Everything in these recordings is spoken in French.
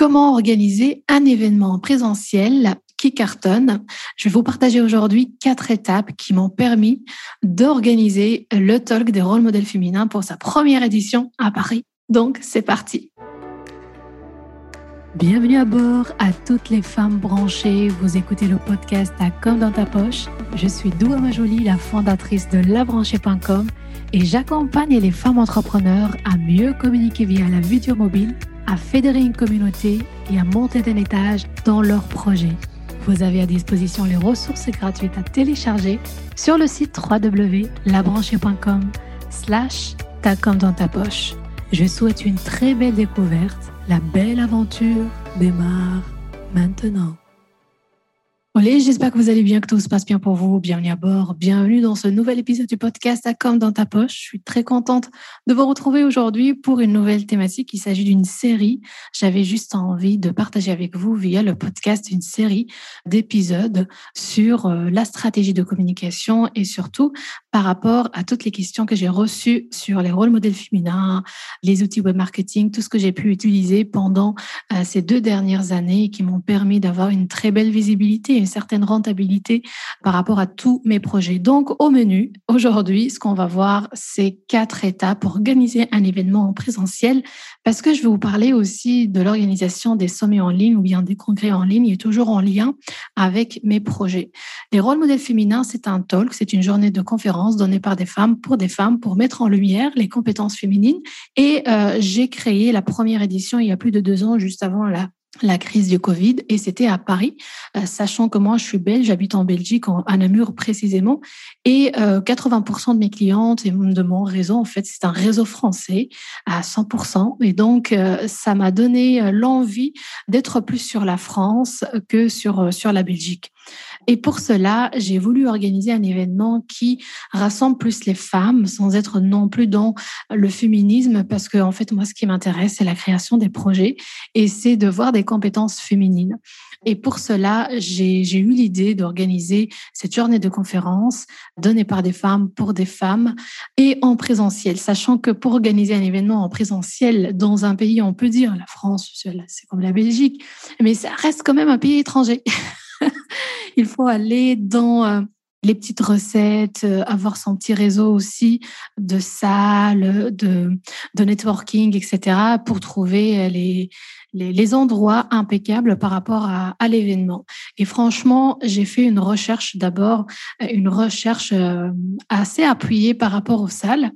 comment organiser un événement présentiel qui cartonne. Je vais vous partager aujourd'hui quatre étapes qui m'ont permis d'organiser le talk des rôles modèles féminins pour sa première édition à Paris. Donc, c'est parti. Bienvenue à bord à toutes les femmes branchées. Vous écoutez le podcast à Comme dans ta poche. Je suis Doua Majoli, la fondatrice de labranchée.com et j'accompagne les femmes entrepreneurs à mieux communiquer via la vidéo mobile, à fédérer une communauté et à monter d'un étage dans leurs projets. Vous avez à disposition les ressources gratuites à télécharger sur le site www.labranchée.com slash ta dans ta poche. Je souhaite une très belle découverte. La belle aventure démarre maintenant. J'espère que vous allez bien, que tout se passe bien pour vous. Bienvenue à bord. Bienvenue dans ce nouvel épisode du podcast à comme dans ta poche. Je suis très contente de vous retrouver aujourd'hui pour une nouvelle thématique. Il s'agit d'une série. J'avais juste envie de partager avec vous via le podcast une série d'épisodes sur euh, la stratégie de communication et surtout par rapport à toutes les questions que j'ai reçues sur les rôles modèles féminins, les outils web marketing, tout ce que j'ai pu utiliser pendant euh, ces deux dernières années qui m'ont permis d'avoir une très belle visibilité certaine rentabilité par rapport à tous mes projets. Donc, au menu, aujourd'hui, ce qu'on va voir, c'est quatre étapes pour organiser un événement en présentiel parce que je vais vous parler aussi de l'organisation des sommets en ligne ou bien des congrès en ligne et toujours en lien avec mes projets. Les rôles modèles féminins, c'est un talk, c'est une journée de conférence donnée par des femmes pour des femmes pour mettre en lumière les compétences féminines. Et euh, j'ai créé la première édition il y a plus de deux ans, juste avant la la crise du Covid et c'était à Paris, euh, sachant que moi je suis belge, j'habite en Belgique, à Namur précisément, et 80% euh, de mes clientes et de mon réseau, en fait, c'est un réseau français à 100%, et donc euh, ça m'a donné l'envie d'être plus sur la France que sur sur la Belgique. Et pour cela, j'ai voulu organiser un événement qui rassemble plus les femmes sans être non plus dans le féminisme parce que, en fait, moi, ce qui m'intéresse, c'est la création des projets et c'est de voir des compétences féminines. Et pour cela, j'ai eu l'idée d'organiser cette journée de conférence donnée par des femmes pour des femmes et en présentiel, sachant que pour organiser un événement en présentiel dans un pays, on peut dire la France, c'est comme la Belgique, mais ça reste quand même un pays étranger. il faut aller dans euh, les petites recettes, euh, avoir son petit réseau aussi de salles, de, de networking, etc., pour trouver euh, les, les, endroits impeccables par rapport à, à l'événement. Et franchement, j'ai fait une recherche d'abord, une recherche assez appuyée par rapport aux salles.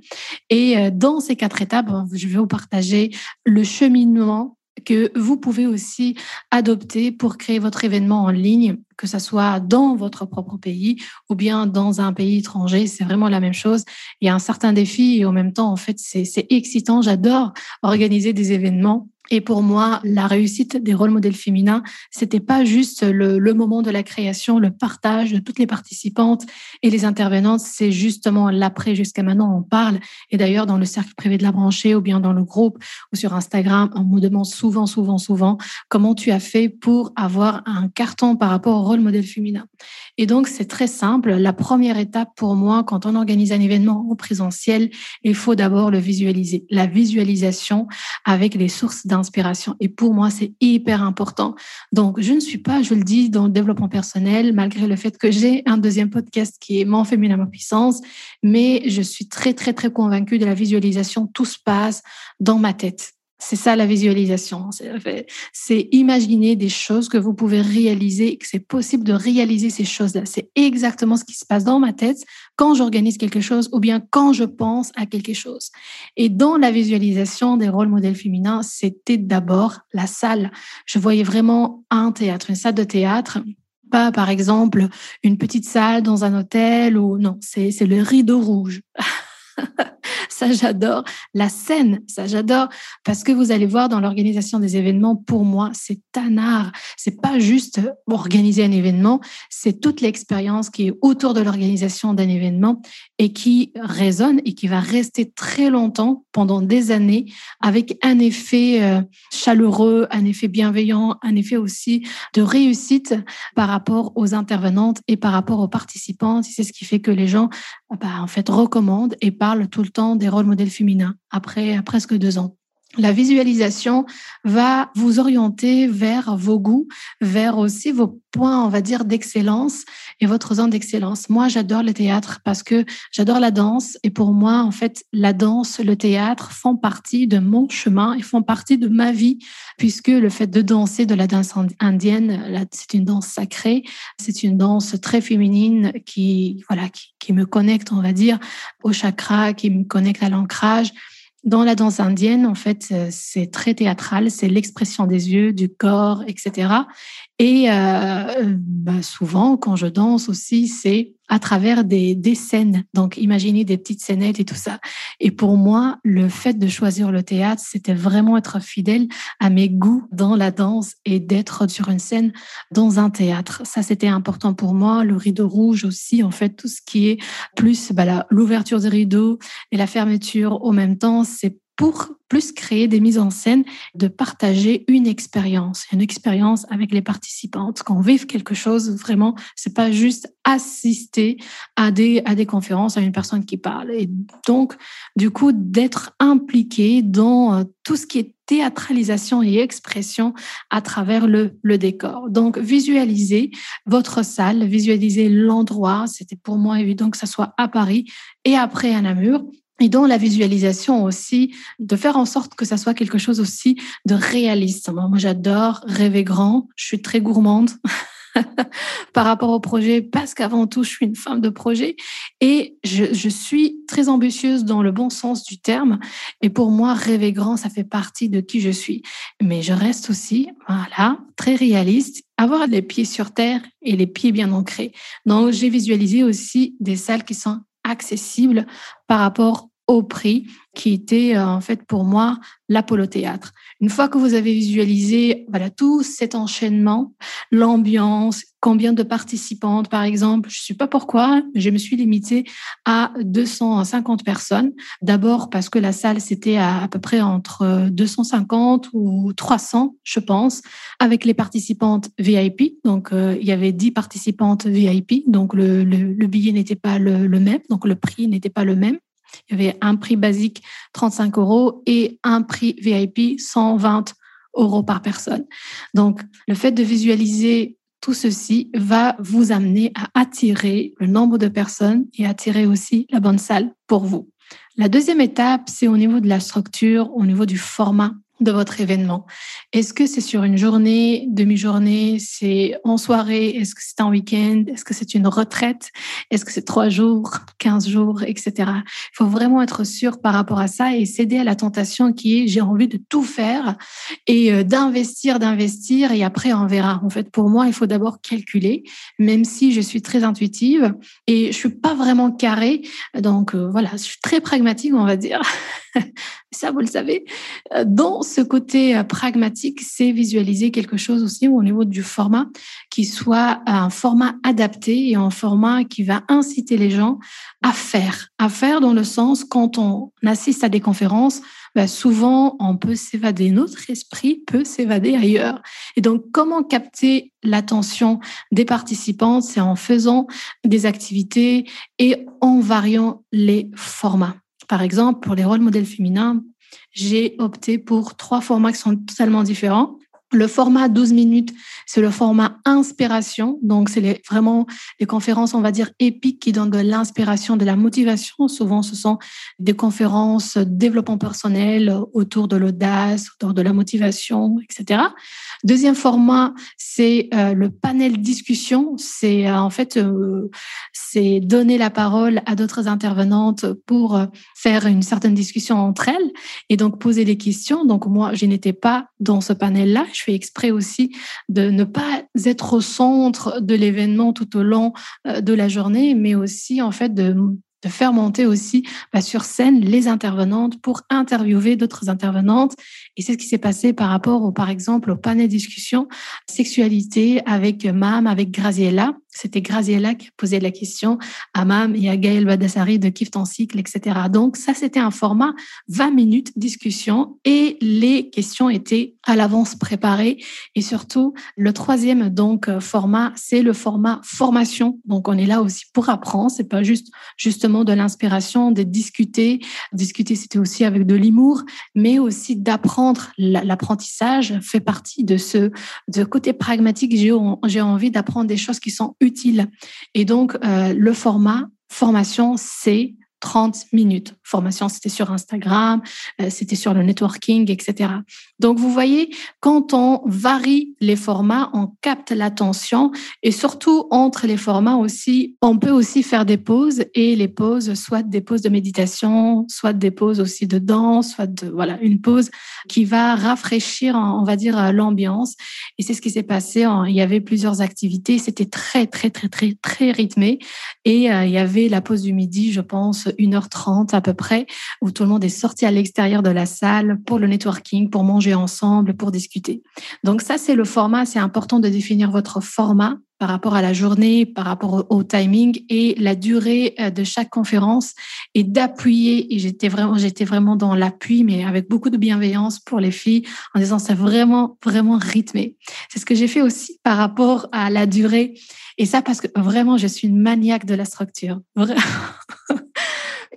Et dans ces quatre étapes, je vais vous partager le cheminement que vous pouvez aussi adopter pour créer votre événement en ligne, que ce soit dans votre propre pays ou bien dans un pays étranger. C'est vraiment la même chose. Il y a un certain défi et en même temps, en fait, c'est excitant. J'adore organiser des événements et pour moi, la réussite des rôles modèles féminins, c'était pas juste le, moment de la création, le partage de toutes les participantes et les intervenantes, c'est justement l'après. Jusqu'à maintenant, on parle. Et d'ailleurs, dans le cercle privé de la branchée ou bien dans le groupe ou sur Instagram, on me demande souvent, souvent, souvent comment tu as fait pour avoir un carton par rapport au rôle modèle féminin. Et donc, c'est très simple. La première étape pour moi, quand on organise un événement en présentiel, il faut d'abord le visualiser. La visualisation avec les sources d'inspiration. Et pour moi, c'est hyper important. Donc, je ne suis pas, je le dis, dans le développement personnel, malgré le fait que j'ai un deuxième podcast qui est Mon féminin, ma puissance, mais je suis très, très, très convaincue de la visualisation. Tout se passe dans ma tête. C'est ça la visualisation. C'est imaginer des choses que vous pouvez réaliser, que c'est possible de réaliser ces choses-là. C'est exactement ce qui se passe dans ma tête quand j'organise quelque chose ou bien quand je pense à quelque chose. Et dans la visualisation des rôles modèles féminins, c'était d'abord la salle. Je voyais vraiment un théâtre, une salle de théâtre pas, par exemple, une petite salle dans un hôtel ou non, c'est le rideau rouge. ça j'adore. La scène, ça j'adore parce que vous allez voir dans l'organisation des événements, pour moi, c'est un. C'est pas juste organiser un événement, c'est toute l'expérience qui est autour de l'organisation d'un événement et qui résonne et qui va rester très longtemps pendant des années avec un effet euh, chaleureux, un effet bienveillant, un effet aussi de réussite par rapport aux intervenantes et par rapport aux participants. C'est ce qui fait que les gens, bah, en fait, recommandent et parlent tout le temps des rôles modèles féminins après presque deux ans. La visualisation va vous orienter vers vos goûts, vers aussi vos points, on va dire, d'excellence et votre zone d'excellence. Moi, j'adore le théâtre parce que j'adore la danse et pour moi, en fait, la danse, le théâtre font partie de mon chemin et font partie de ma vie puisque le fait de danser de la danse indienne, c'est une danse sacrée, c'est une danse très féminine qui, voilà, qui, qui me connecte, on va dire, au chakra, qui me connecte à l'ancrage dans la danse indienne, en fait, euh, c'est très théâtral, c'est l'expression des yeux, du corps, etc. Et euh, bah, souvent, quand je danse aussi, c'est à travers des, des scènes. Donc, imaginez des petites scénettes et tout ça. Et pour moi, le fait de choisir le théâtre, c'était vraiment être fidèle à mes goûts dans la danse et d'être sur une scène dans un théâtre. Ça, c'était important pour moi. Le rideau rouge aussi, en fait, tout ce qui est plus bah, l'ouverture du rideau et la fermeture au même temps, c'est pour plus créer des mises en scène, de partager une expérience, une expérience avec les participantes, qu'on vive quelque chose vraiment, c'est pas juste assister à des, à des conférences, à une personne qui parle. Et donc, du coup, d'être impliqué dans euh, tout ce qui est théâtralisation et expression à travers le, le décor. Donc, visualisez votre salle, visualisez l'endroit. C'était pour moi évident que ça soit à Paris et après à Namur et dans la visualisation aussi, de faire en sorte que ça soit quelque chose aussi de réaliste. Moi, j'adore rêver grand. Je suis très gourmande. par rapport au projet parce qu'avant tout, je suis une femme de projet et je, je, suis très ambitieuse dans le bon sens du terme. Et pour moi, rêver grand, ça fait partie de qui je suis. Mais je reste aussi, voilà, très réaliste, avoir les pieds sur terre et les pieds bien ancrés. Donc, j'ai visualisé aussi des salles qui sont accessible par rapport au prix qui était euh, en fait pour moi l'Apollo Théâtre. Une fois que vous avez visualisé voilà tout cet enchaînement, l'ambiance, combien de participantes par exemple, je sais pas pourquoi, je me suis limitée à 250 personnes. D'abord parce que la salle c'était à, à peu près entre 250 ou 300, je pense, avec les participantes VIP. Donc euh, il y avait 10 participantes VIP, donc le, le, billet n'était pas le même, donc le prix n'était pas le même. Il y avait un prix basique 35 euros et un prix VIP 120 euros par personne. Donc, le fait de visualiser tout ceci va vous amener à attirer le nombre de personnes et attirer aussi la bonne salle pour vous. La deuxième étape, c'est au niveau de la structure, au niveau du format de votre événement. Est-ce que c'est sur une journée, demi-journée, c'est en soirée, est-ce que c'est un week-end, est-ce que c'est une retraite, est-ce que c'est trois jours, quinze jours, etc. Il faut vraiment être sûr par rapport à ça et céder à la tentation qui est j'ai envie de tout faire et euh, d'investir, d'investir et après on verra. En fait, pour moi, il faut d'abord calculer, même si je suis très intuitive et je suis pas vraiment carrée. Donc euh, voilà, je suis très pragmatique, on va dire. ça, vous le savez. Euh, dans ce côté euh, pragmatique, c'est visualiser quelque chose aussi au niveau du format qui soit un format adapté et un format qui va inciter les gens à faire. À faire dans le sens, quand on assiste à des conférences, bah, souvent on peut s'évader, notre esprit peut s'évader ailleurs. Et donc, comment capter l'attention des participants C'est en faisant des activités et en variant les formats. Par exemple, pour les rôles modèles féminins, j'ai opté pour trois formats qui sont totalement différents. Le format 12 minutes, c'est le format inspiration. Donc, c'est vraiment les conférences, on va dire, épiques qui donnent de l'inspiration, de la motivation. Souvent, ce sont des conférences développement personnel autour de l'audace, autour de la motivation, etc. Deuxième format, c'est euh, le panel discussion. C'est euh, en fait, euh, c'est donner la parole à d'autres intervenantes pour faire une certaine discussion entre elles et donc poser des questions. Donc moi, je n'étais pas dans ce panel-là. Je fais exprès aussi de ne pas être au centre de l'événement tout au long de la journée, mais aussi en fait de de faire monter aussi bah, sur scène les intervenantes pour interviewer d'autres intervenantes. Et c'est ce qui s'est passé par rapport, au, par exemple, au panel discussion sexualité avec Mam, avec Graziella. C'était Graziella qui posé la question à Mam et à Gaël Badassari de Kif ton cycle, etc. Donc ça, c'était un format 20 minutes discussion et les questions étaient à l'avance préparées. Et surtout, le troisième donc format, c'est le format formation. Donc on est là aussi pour apprendre. C'est pas juste justement de l'inspiration, de discuter. Discuter, c'était aussi avec de l'humour, mais aussi d'apprendre. L'apprentissage fait partie de ce de côté pragmatique. J'ai envie d'apprendre des choses qui sont Et donc, euh, le format formation, c'est 30 minutes. Formation, c'était sur Instagram, euh, c'était sur le networking, etc. Donc, vous voyez, quand on varie les formats, on capte l'attention et surtout entre les formats aussi, on peut aussi faire des pauses et les pauses, soit des pauses de méditation, soit des pauses aussi de danse, soit voilà, une pause qui va rafraîchir, on va dire, l'ambiance. Et c'est ce qui s'est passé. Il y avait plusieurs activités. C'était très, très, très, très, très rythmé. Et euh, il y avait la pause du midi, je pense, 1h30 à peu près, où tout le monde est sorti à l'extérieur de la salle pour le networking, pour manger ensemble, pour discuter. Donc ça, c'est le format. C'est important de définir votre format par rapport à la journée, par rapport au, timing et la durée euh, de chaque conférence et d'appuyer. Et j'étais vraiment, j'étais vraiment dans l'appui, mais avec beaucoup de bienveillance pour les filles en disant c'est vraiment, vraiment rythmé. C'est ce que j'ai fait aussi par rapport à la durée. Et ça parce que vraiment, je suis une maniaque de la structure.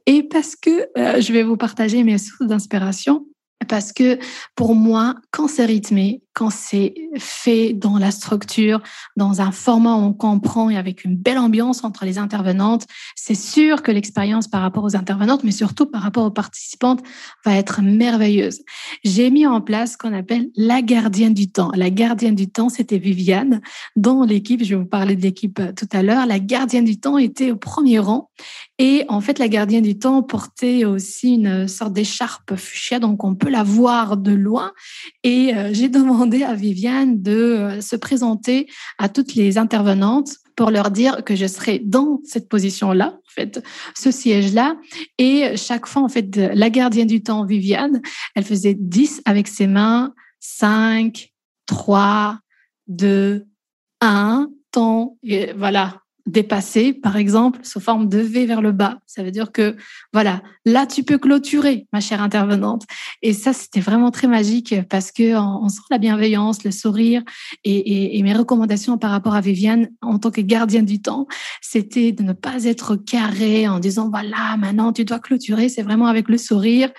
et parce que euh, je vais vous partager mes sources d'inspiration. Parce que pour moi, quand c'est rythmé, quand c'est fait dans la structure, dans un format où on comprend et avec une belle ambiance entre les intervenantes, c'est sûr que l'expérience par rapport aux intervenantes, mais surtout par rapport aux participantes, va être merveilleuse. J'ai mis en place ce qu'on appelle la gardienne du temps. La gardienne du temps, c'était Viviane. Dans l'équipe, je vais vous parler de l'équipe euh, tout à l'heure, la gardienne du temps était au premier rang. Et en fait, la gardienne du temps portait aussi une sorte d'écharpe fuchsia, donc on peut la voir de loin. Et euh, j'ai demandé à Viviane de euh, se présenter à toutes les intervenantes pour leur dire que je serai dans cette position-là, en fait, ce siège-là. Et chaque fois, en fait, la gardienne du temps, Viviane, elle faisait 10 avec ses mains, 5, 3, 2, 1, temps. Et voilà, dépasser, par exemple, sous forme de V vers le bas. Ça veut dire que, voilà, là, tu peux clôturer, ma chère intervenante. Et ça, c'était vraiment très magique parce que on, sent la bienveillance, le sourire et, mes recommandations par rapport à Viviane en tant que gardienne du temps, c'était de ne pas être carré en disant, voilà, maintenant, tu dois clôturer. C'est vraiment avec le sourire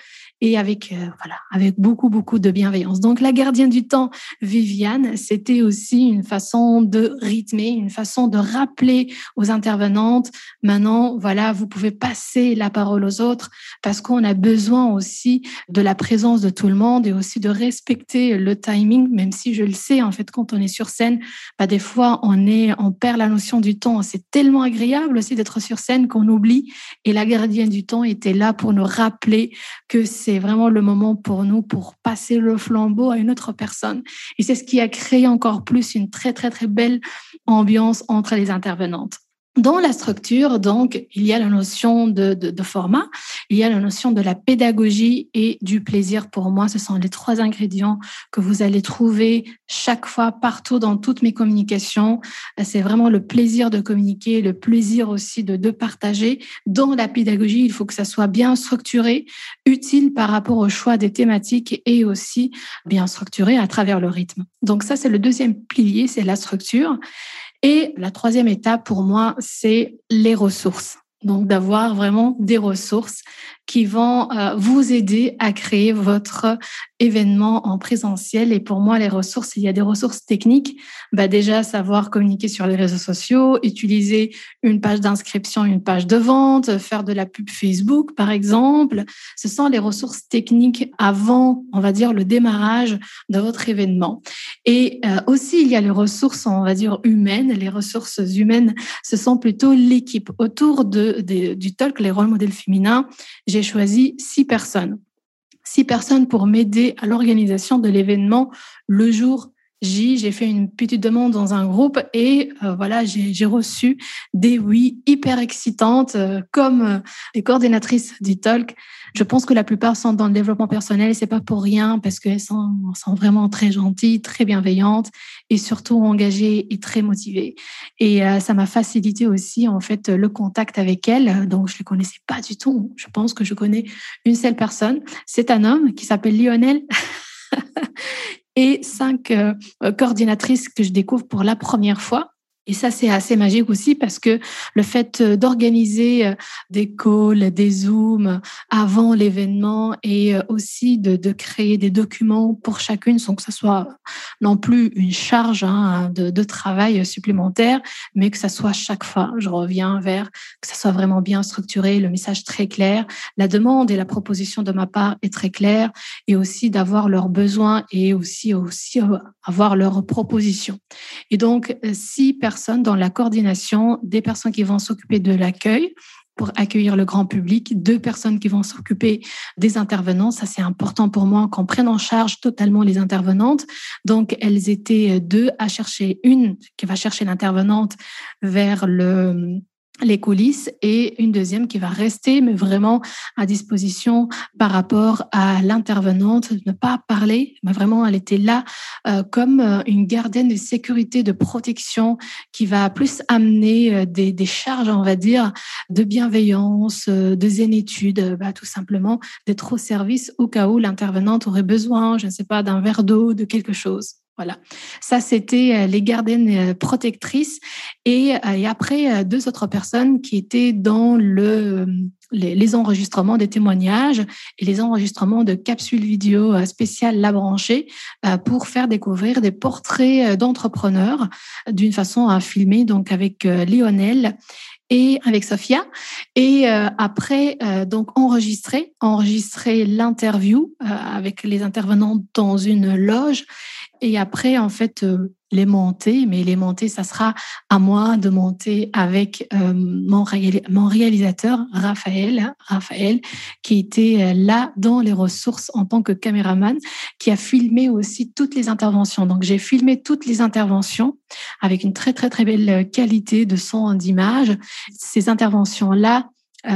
et avec euh, voilà avec beaucoup beaucoup de bienveillance. Donc la gardienne du temps, Viviane, c'était aussi une façon de rythmer, une façon de rappeler aux intervenantes maintenant voilà vous pouvez passer la parole aux autres parce qu'on a besoin aussi de la présence de tout le monde et aussi de respecter le timing, même si je le sais en fait quand on est sur scène, bah, des fois on est on perd la notion du temps. C'est tellement agréable aussi d'être sur scène qu'on oublie et la gardienne du temps était là pour nous rappeler que c'est c'est vraiment le moment pour nous pour passer le flambeau à une autre personne. Et c'est ce qui a créé encore plus une très, très, très belle ambiance entre les intervenantes. Dans la structure, donc, il y a la notion de, format, il y a la notion de la pédagogie et du plaisir. Pour moi, ce sont les trois ingrédients que vous allez trouver chaque fois, partout dans toutes mes communications. C'est vraiment le plaisir de communiquer, le plaisir aussi de, de partager. Dans la pédagogie, il faut que ça soit bien structuré, utile par rapport au choix des thématiques et aussi bien structuré à travers le rythme. Donc ça, c'est le deuxième pilier, c'est la structure. Et la troisième étape pour moi, c'est les ressources. Donc d'avoir vraiment des ressources qui vont euh, vous aider à créer votre événement en présentiel. Et pour moi, les ressources, il y a des ressources techniques. Bah déjà, savoir communiquer sur les réseaux sociaux, utiliser une page d'inscription, une page de vente, faire de la pub Facebook, par exemple. Ce sont les ressources techniques avant, on va dire, le démarrage de votre événement. Et euh, aussi, il y a les ressources, on va dire, humaines. Les ressources humaines, ce sont plutôt l'équipe. Autour de, du talk, les rôles modèles féminins, j'ai choisi six personnes. Six personnes pour m'aider à l'organisation de l'événement le jour j'ai fait une petite demande dans un groupe et euh, voilà, j'ai reçu des oui hyper excitantes euh, comme euh, les coordinatrices du talk. Je pense que la plupart sont dans le développement personnel et c'est pas pour rien parce qu'elles sont, sont vraiment très gentilles, très bienveillantes et surtout engagées et très motivées. Et ça m'a facilité aussi en fait le contact avec elles. Donc je les connaissais pas du tout. Je pense que je connais une seule personne. C'est un homme qui s'appelle Lionel. et cinq euh, coordinatrices que je découvre pour la première fois. Et ça, c'est assez magique aussi parce que le fait euh, d'organiser euh, des calls, des zooms avant l'événement et euh, aussi de, créer des documents pour chacune sans que ce soit non plus une charge hein, de, de, travail supplémentaire, mais que ça soit chaque fois, je reviens vers que ça soit vraiment bien structuré, le message très clair, la demande et la proposition de ma part est très claire et aussi d'avoir leurs besoins et aussi, aussi avoir leurs propositions. Et donc, si personne dans la coordination, des personnes qui vont s'occuper de l'accueil pour accueillir le grand public, deux personnes qui vont s'occuper des intervenants. Ça, c'est important pour moi qu'on prenne en charge totalement les intervenantes. Donc, elles étaient deux à chercher une qui va chercher l'intervenante vers le les coulisses et une deuxième qui va rester, mais vraiment à disposition par rapport à l'intervenante, ne pas parler, mais vraiment elle était là euh, comme euh, une gardienne de sécurité, de protection qui va plus amener euh, des, charges, on va dire, de bienveillance, de zénitude, bah, tout simplement d'être au service au cas où l'intervenante aurait besoin, je ne sais pas, d'un verre d'eau, de quelque chose. Voilà. Ça, c'était euh, les gardiennes euh, protectrices. Et, euh, après, deux autres personnes qui étaient dans le, les, enregistrements des témoignages et les enregistrements de capsules vidéo spéciales La Branchée pour faire découvrir des portraits d'entrepreneurs d'une façon à filmer, donc avec Lionel et avec Sophia. Et après, donc enregistrer, enregistrer l'interview avec les intervenants dans une loge et après, en fait, euh, les monter, mais les monter, ça sera à moi de monter avec euh, mon, réalisateur, Raphaël, Raphaël, qui était euh, là dans les ressources en tant que caméraman, qui a filmé aussi toutes les interventions. Donc, j'ai filmé toutes les interventions avec une très, très, très belle qualité de son, d'image. Ces interventions-là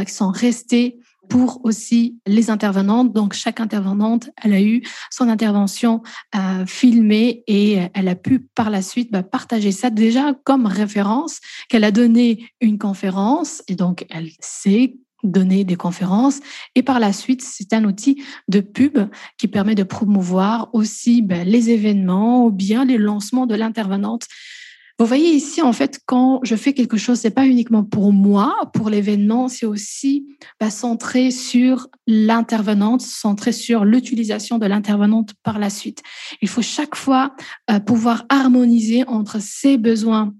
sont restées pour aussi les intervenantes. Donc, chaque intervenante, elle a eu son intervention euh, filmée et elle a pu par la suite bah, partager ça déjà comme référence qu'elle a donné une conférence et donc elle sait donner des conférences. Et par la suite, c'est un outil de pub qui permet de promouvoir aussi bah, les événements ou bien les lancements de l'intervenante vous voyez ici, en fait, quand je fais quelque chose, c'est pas uniquement pour moi, pour l'événement, c'est aussi bah, centré sur l'intervenante, centré sur l'utilisation de l'intervenante par la suite. Il faut chaque fois euh, pouvoir harmoniser entre ses besoins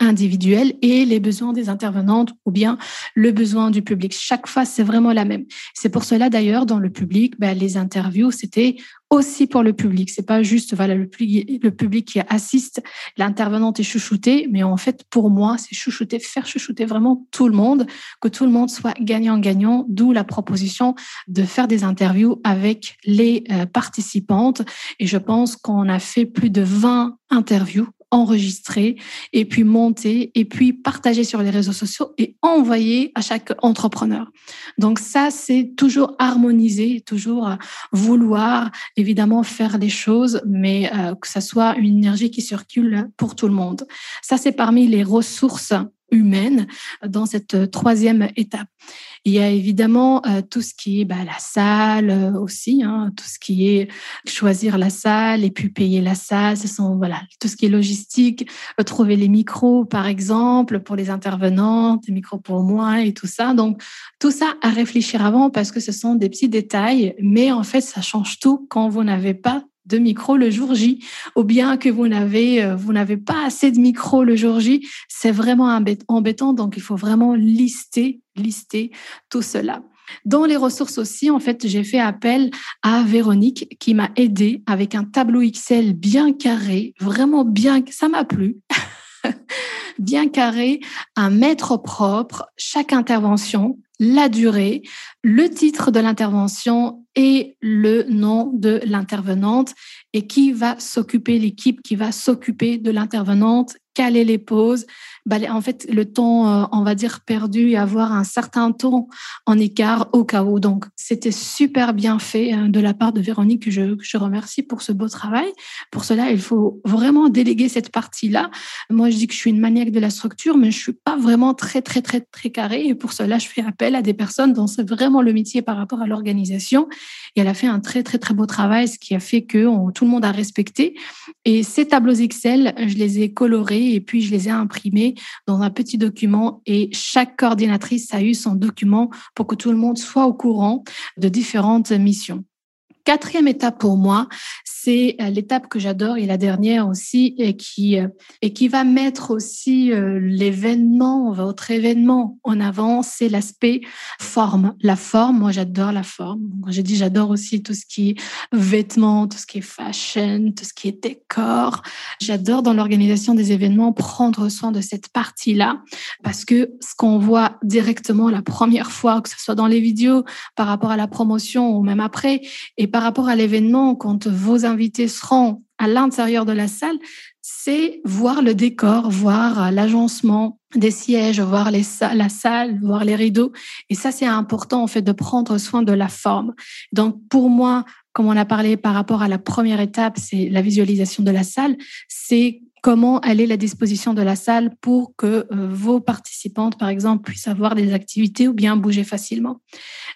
individuels et les besoins des intervenantes ou bien le besoin du public. Chaque fois, c'est vraiment la même. C'est pour cela d'ailleurs dans le public, ben, les interviews, c'était aussi pour le public. C'est pas juste voilà le public, le public qui assiste, l'intervenante est chouchoutée, mais en fait pour moi c'est chouchouter, faire chouchouter vraiment tout le monde, que tout le monde soit gagnant-gagnant. D'où la proposition de faire des interviews avec les euh, participantes. Et je pense qu'on a fait plus de 20 interviews enregistrer et puis monter et puis partager sur les réseaux sociaux et envoyer à chaque entrepreneur. Donc ça, c'est toujours harmoniser, toujours vouloir évidemment faire des choses, mais euh, que ça soit une énergie qui circule pour tout le monde. Ça, c'est parmi les ressources humaine dans cette euh, troisième étape. Il y a évidemment euh, tout ce qui est bah, la salle euh, aussi, hein, tout ce qui est choisir la salle et puis payer la salle. Ce sont voilà tout ce qui est logistique, trouver les micros par exemple pour les intervenantes, les micros pour moi et tout ça. Donc tout ça à réfléchir avant parce que ce sont des petits détails, mais en fait ça change tout quand vous n'avez pas de micro le jour J, ou bien que vous n'avez euh, vous n'avez pas assez de micro le jour J, c'est vraiment embêtant. Donc il faut vraiment lister lister tout cela. Dans les ressources aussi, en fait, j'ai fait appel à Véronique qui m'a aidé avec un tableau Excel bien carré, vraiment bien, ça m'a plu. bien carré, un mètre propre, chaque intervention, la durée, le titre de l'intervention et le nom de l'intervenante et qui va s'occuper, l'équipe qui va s'occuper de l'intervenante, caler les pauses, en fait, le temps, euh, on va dire, perdu et avoir un certain temps en écart au cas où. Donc, c'était super bien fait hein, de la part de Véronique, que je, je remercie pour ce beau travail. Pour cela, il faut vraiment déléguer cette partie-là. Moi, je dis que je suis une maniaque de la structure, mais je suis pas vraiment très, très, très, très carré. Et pour cela, je fais appel à des personnes dont c'est vraiment le métier par rapport à l'organisation. Et elle a fait un très, très, très beau travail, ce qui a fait que tout le monde a respecté. Et ces tableaux Excel, je les ai colorés et puis je les ai imprimés dans un petit document et chaque coordinatrice a eu son document pour que tout le monde soit au courant de différentes missions. Quatrième étape pour moi, c'est euh, l'étape que j'adore et la dernière aussi et qui euh, et qui va mettre aussi euh, l'événement, votre événement en avant, c'est l'aspect forme. La forme, moi j'adore la forme. J'ai dit j'adore aussi tout ce qui est vêtements, tout ce qui est fashion, tout ce qui est décor. J'adore dans l'organisation des événements prendre soin de cette partie-là parce que ce qu'on voit directement la première fois, que ce soit dans les vidéos, par rapport à la promotion ou même après, et par rapport à l'événement, quand vos invités seront à l'intérieur de la salle, c'est voir le décor, voir l'agencement des sièges, voir la salle, voir les rideaux. Et ça, c'est important, en fait, de prendre soin de la forme. Donc, pour moi, comme on a parlé par rapport à la première étape, c'est la visualisation de la salle, c'est comment elle est la disposition de la salle pour que euh, vos participantes, par exemple, puissent avoir des activités ou bien bouger facilement.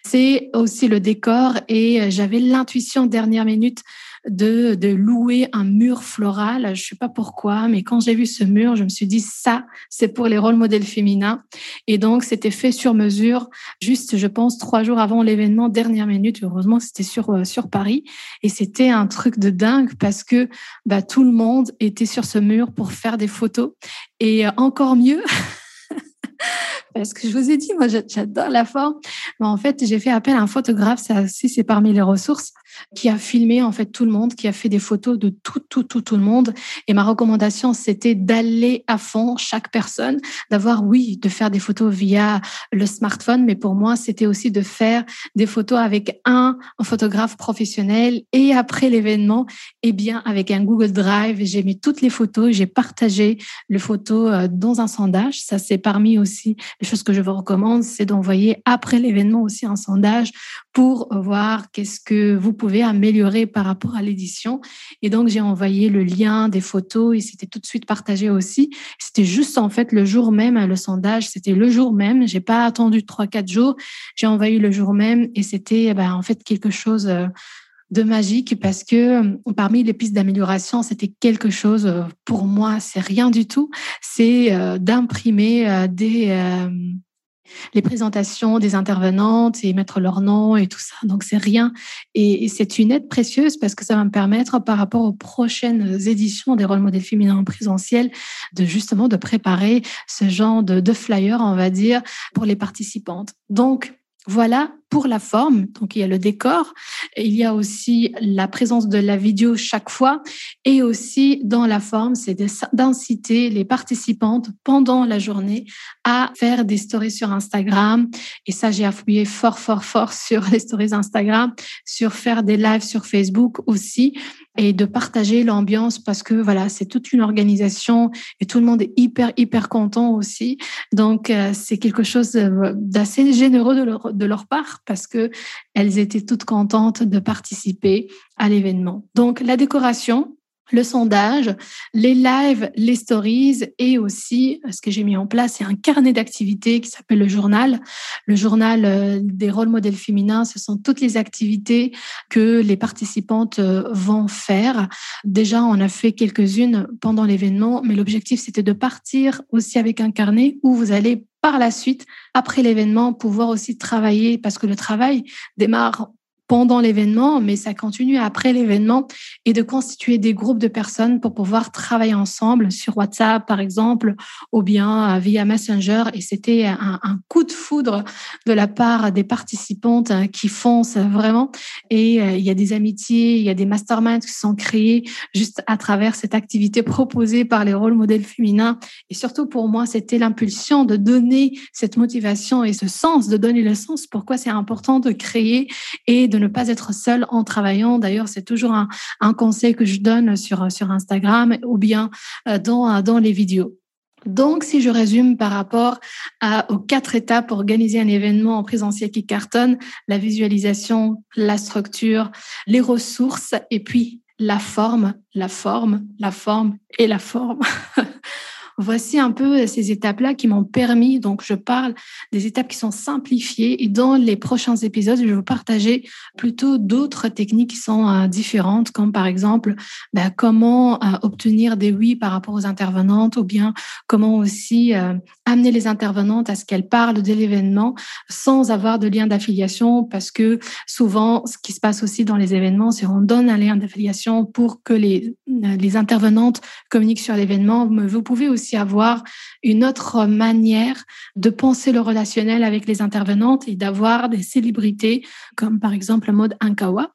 C'est aussi le décor et euh, j'avais l'intuition dernière minute de, louer un mur floral. Je sais pas pourquoi, mais quand j'ai vu ce mur, je me suis dit ça, c'est pour les rôles modèles féminins. Et donc, c'était fait sur mesure, juste, je pense, trois jours avant l'événement, dernière minute. Heureusement, c'était sur, euh, sur Paris. Et c'était un truc de dingue parce que bah, tout le monde était sur ce mur pour faire des photos. Et euh, encore mieux, parce que je vous ai dit, moi, j'adore la forme. En fait, j'ai fait appel à un photographe, ça aussi, c'est parmi les ressources, qui a filmé en fait tout le monde, qui a fait des photos de tout, tout, tout, tout le monde. Et ma recommandation, c'était d'aller à fond chaque personne, d'avoir, oui, de faire des photos via le smartphone, mais pour moi, c'était aussi de faire des photos avec un, photographe professionnel et après l'événement, eh bien, avec un Google Drive, j'ai mis toutes les photos, j'ai partagé les photos euh, dans un sondage. Ça, c'est parmi aussi les choses que je vous recommande, c'est d'envoyer après l'événement aussi un sondage pour voir qu'est-ce que vous pouvez améliorer par rapport à l'édition. Et donc, j'ai envoyé le lien des photos et c'était tout de suite partagé aussi. C'était juste en fait le jour même, le sondage, c'était le jour même. J'ai pas attendu trois, quatre jours. J'ai envoyé le jour même et c'était ben, en fait quelque chose euh, de magique parce que euh, parmi les pistes d'amélioration, c'était quelque chose, euh, pour moi, c'est rien du tout, c'est euh, d'imprimer des les présentations des intervenantes et mettre leur nom et tout ça. Donc c'est rien et c'est une aide précieuse parce que ça va me permettre par rapport aux prochaines éditions des rôles modèles féminins en présentiel de justement de préparer ce genre de, de flyer, on va dire, pour les participantes. Donc voilà pour la forme. Donc, il y a le décor. Il y a aussi la présence de la vidéo chaque fois. Et aussi, dans la forme, c'est d'inciter les participantes pendant la journée à faire des stories sur Instagram. Et ça, j'ai appuyé fort, fort, fort sur les stories Instagram, sur faire des lives sur Facebook aussi et de partager l'ambiance parce que voilà, c'est toute une organisation et tout le monde est hyper, hyper content aussi. Donc, euh, c'est quelque chose d'assez généreux de leur, de leur part parce que elles étaient toutes contentes de participer à l'événement. Donc, la décoration, le sondage, les lives, les stories et aussi ce que j'ai mis en place, c'est un carnet d'activités qui s'appelle le journal. Le journal euh, des rôles modèles féminins, ce sont toutes les activités que les participantes euh, vont faire. Déjà, on a fait quelques-unes pendant l'événement, mais l'objectif, c'était de partir aussi avec un carnet où vous allez par la suite, après l'événement, pouvoir aussi travailler parce que le travail démarre pendant l'événement, mais ça continue après l'événement et de constituer des groupes de personnes pour pouvoir travailler ensemble sur WhatsApp, par exemple, ou bien euh, via Messenger. Et c'était un, coup de foudre de la part des participantes euh, qui foncent vraiment. Et euh, il y a des amitiés, il y a des masterminds qui sont créés juste à travers cette activité proposée par les rôles modèles féminins. Et surtout pour moi, c'était l'impulsion de donner cette motivation et ce sens, de donner le sens pourquoi c'est important de créer et de ne pas être seul en travaillant. D'ailleurs, c'est toujours un, conseil que je donne sur, sur Instagram ou bien euh, dans, dans les vidéos. Donc, si je résume par rapport aux quatre étapes pour organiser un événement en présentiel qui cartonne, la visualisation, la structure, les ressources et puis la forme, la forme, la forme et la forme. Voici un peu ces étapes-là qui m'ont permis, donc je parle des étapes qui sont simplifiées et dans les prochains épisodes, je vais vous partager plutôt d'autres techniques qui sont euh, différentes, comme par exemple ben, comment euh, obtenir des oui par rapport aux intervenantes ou bien comment aussi euh, amener les intervenantes à ce qu'elles parlent de l'événement sans avoir de lien d'affiliation parce que souvent, ce qui se passe aussi dans les événements, c'est qu'on donne un lien d'affiliation pour que les, les intervenantes communiquent sur l'événement. Avoir une autre manière de penser le relationnel avec les intervenantes et d'avoir des célébrités comme par exemple le mode Ankawa.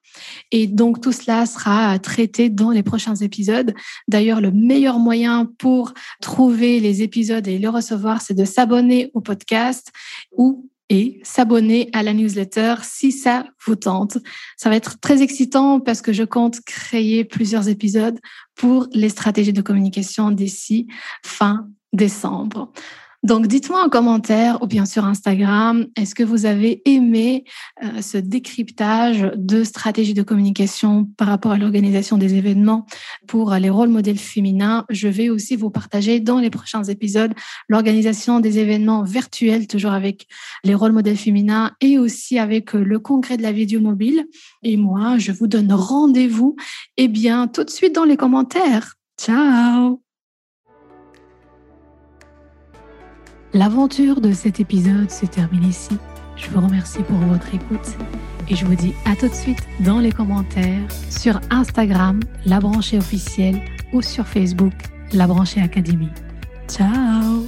Et donc tout cela sera traité dans les prochains épisodes. D'ailleurs, le meilleur moyen pour trouver les épisodes et les recevoir, c'est de s'abonner au podcast ou et s'abonner à la newsletter si ça vous tente. Ça va être très excitant parce que je compte créer plusieurs épisodes pour les stratégies de communication d'ici fin décembre. Donc, dites-moi en commentaire ou bien sur Instagram, est-ce que vous avez aimé euh, ce décryptage de stratégies de communication par rapport à l'organisation des événements pour les rôles modèles féminins? Je vais aussi vous partager dans les prochains épisodes l'organisation des événements virtuels, toujours avec les rôles modèles féminins et aussi avec le congrès de la vidéo mobile. Et moi, je vous donne rendez-vous, eh bien, tout de suite dans les commentaires. Ciao L'aventure de cet épisode se termine ici. Je vous remercie pour votre écoute et je vous dis à tout de suite dans les commentaires sur Instagram, La Branchée officielle ou sur Facebook, La Branchée Académie. Ciao